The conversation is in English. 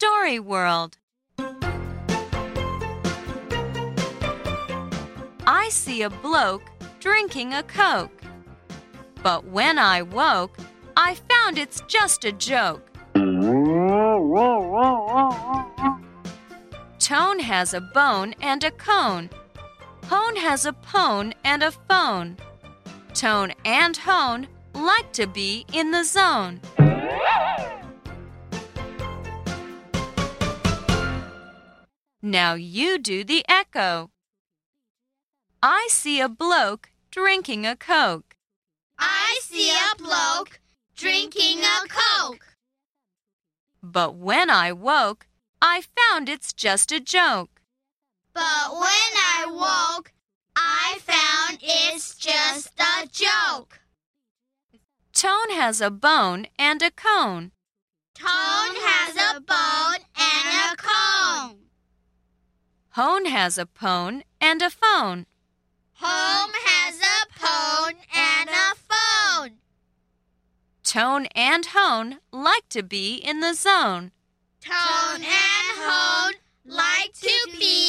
Story World. I see a bloke drinking a Coke. But when I woke, I found it's just a joke. Tone has a bone and a cone. Hone has a pone and a phone. Tone and Hone like to be in the zone. Now you do the echo. I see a bloke drinking a Coke. I see a bloke drinking a Coke. But when I woke, I found it's just a joke. But when I woke, I found it's just a joke. Tone has a bone and a cone. Tone has a bone and a cone. Hone has a pone and a phone. Hone has a pone and a phone. Tone and Hone like to be in the zone. Tone and Hone like to be